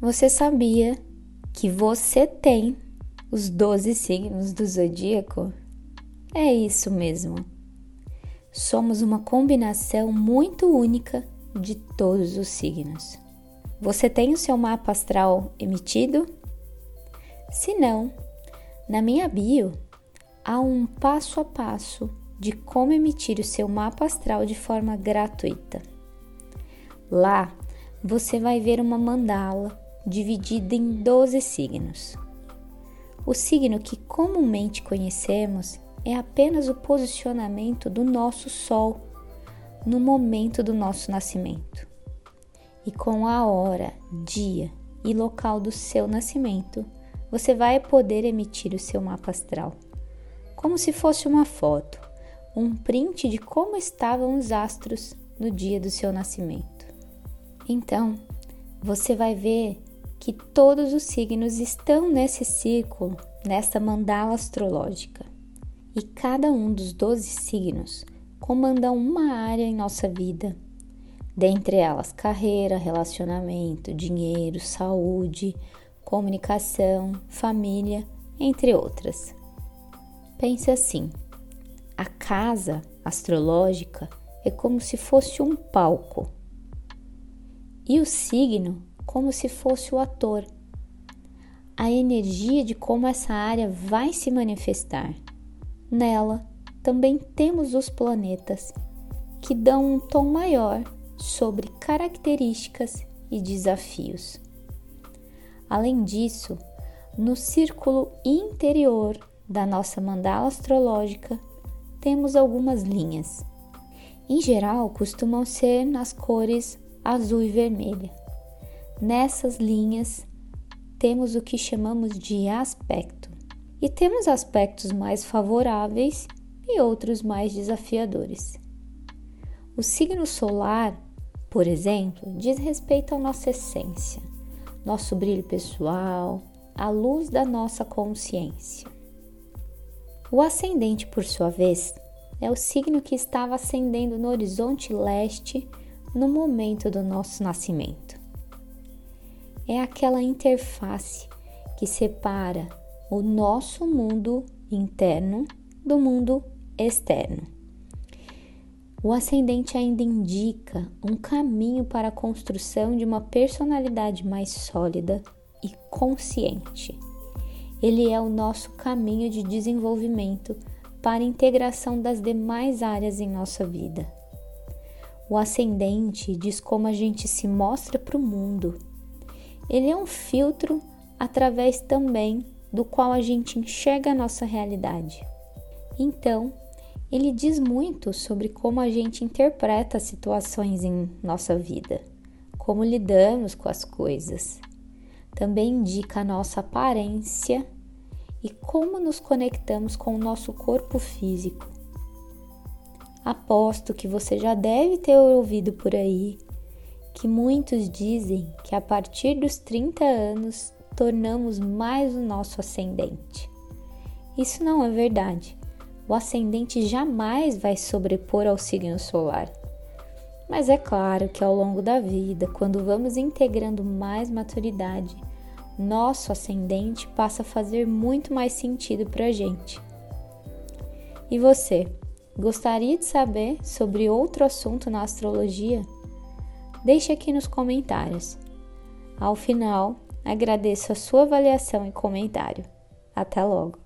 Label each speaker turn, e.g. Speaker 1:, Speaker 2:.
Speaker 1: Você sabia que você tem os 12 signos do zodíaco? É isso mesmo. Somos uma combinação muito única de todos os signos. Você tem o seu mapa astral emitido? Se não, na minha bio há um passo a passo de como emitir o seu mapa astral de forma gratuita. Lá você vai ver uma mandala dividida em 12 signos. O signo que comumente conhecemos é apenas o posicionamento do nosso Sol no momento do nosso nascimento e com a hora, dia e local do seu nascimento, você vai poder emitir o seu mapa astral, como se fosse uma foto, um print de como estavam os astros no dia do seu nascimento. Então, você vai ver que todos os signos estão nesse círculo, nessa mandala astrológica. E cada um dos 12 signos comanda uma área em nossa vida dentre elas carreira, relacionamento, dinheiro, saúde, comunicação, família, entre outras. Pense assim: a casa astrológica é como se fosse um palco e o signo como se fosse o ator. A energia de como essa área vai se manifestar. Nela também temos os planetas que dão um tom maior sobre características e desafios. Além disso, no círculo interior da nossa mandala astrológica temos algumas linhas. Em geral, costumam ser nas cores azul e vermelha. Nessas linhas temos o que chamamos de aspecto, e temos aspectos mais favoráveis e outros mais desafiadores. O signo solar por exemplo, diz respeito à nossa essência, nosso brilho pessoal, a luz da nossa consciência. O ascendente, por sua vez, é o signo que estava ascendendo no horizonte leste no momento do nosso nascimento. É aquela interface que separa o nosso mundo interno do mundo externo. O ascendente ainda indica um caminho para a construção de uma personalidade mais sólida e consciente. Ele é o nosso caminho de desenvolvimento para a integração das demais áreas em nossa vida. O ascendente diz como a gente se mostra para o mundo. Ele é um filtro através também do qual a gente enxerga a nossa realidade. Então, ele diz muito sobre como a gente interpreta as situações em nossa vida, como lidamos com as coisas. Também indica a nossa aparência e como nos conectamos com o nosso corpo físico. Aposto que você já deve ter ouvido por aí que muitos dizem que a partir dos 30 anos tornamos mais o nosso ascendente. Isso não é verdade o ascendente jamais vai sobrepor ao signo solar. Mas é claro que ao longo da vida, quando vamos integrando mais maturidade, nosso ascendente passa a fazer muito mais sentido para a gente. E você, gostaria de saber sobre outro assunto na astrologia? Deixe aqui nos comentários. Ao final, agradeço a sua avaliação e comentário. Até logo!